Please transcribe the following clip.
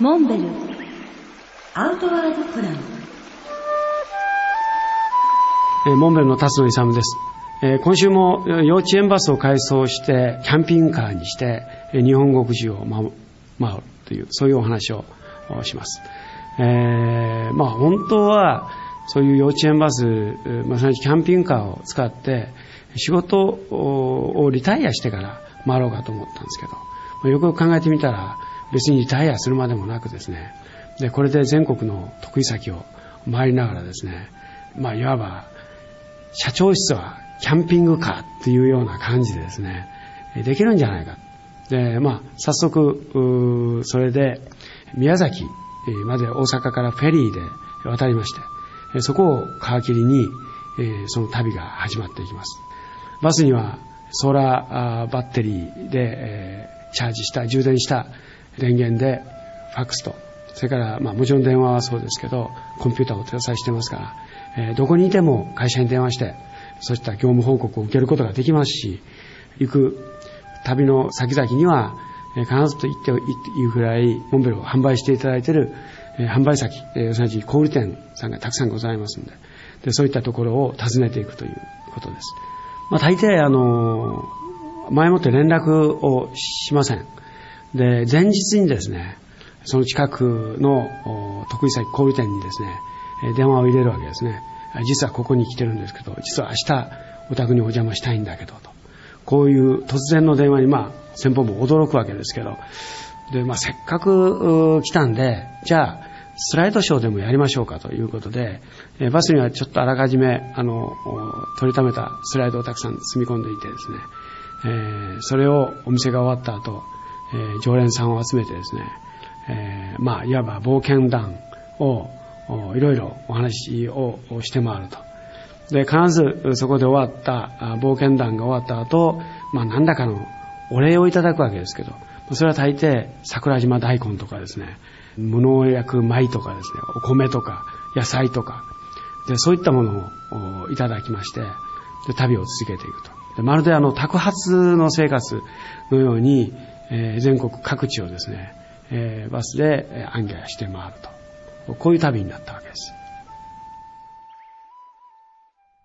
モンベルアウトワードプランえモンベルの辰野勇です。えー今週も幼稚園バスを改装して、キャンピングカーにして、日本国中を回るという、そういうお話をします。えーまあ本当は、そういう幼稚園バス、まあ、すなわちキャンピングカーを使って、仕事をリタイアしてから回ろうかと思ったんですけど、よくよく考えてみたら、別にリタイアするまでもなくですね、で、これで全国の得意先を回りながらですね、まあいわば、社長室はキャンピングカーっていうような感じでですね、できるんじゃないか。で、まあ、早速、それで、宮崎まで大阪からフェリーで渡りまして、そこを皮切りに、その旅が始まっていきます。バスにはソーラーバッテリーで、チャージした、充電した電源でファックスと、それから、まあもちろん電話はそうですけど、コンピューターを搭載してますから、えーどこにいても会社に電話して、そうした業務報告を受けることができますし、行く旅の先々には、え必ずと言っていいぐらい、モンベルを販売していただいている、え販売先、えーすなわち小売店さんがたくさんございますので、でそういったところを訪ねていくということです。まあ、大抵、あの前もって連絡をしません。で、前日にですね、その近くの得意先小売店にですね、電話を入れるわけですね。実はここに来てるんですけど、実は明日お宅にお邪魔したいんだけど、と。こういう突然の電話に、まあ、先方も驚くわけですけど、で、まあ、せっかく来たんで、じゃあ、スライドショーでもやりましょうかということで、えバスにはちょっとあらかじめ、あの、取りためたスライドをたくさん積み込んでいてですね、えーそれをお店が終わった後、え常連さんを集めてですね、えまあ、いわば冒険談をいろいろお話をして回ると。で、必ずそこで終わった、冒険談が終わった後、まあ、何らかのお礼をいただくわけですけど、それは大抵桜島大根とかですね、無農薬米とかですね、お米とか野菜とか、でそういったものをいただきまして、で旅を続けていくと。でまるであの、宅発の生活のように、えー全国各地をですね、えーバスでえー行脚して回ると。こういう旅になったわけです。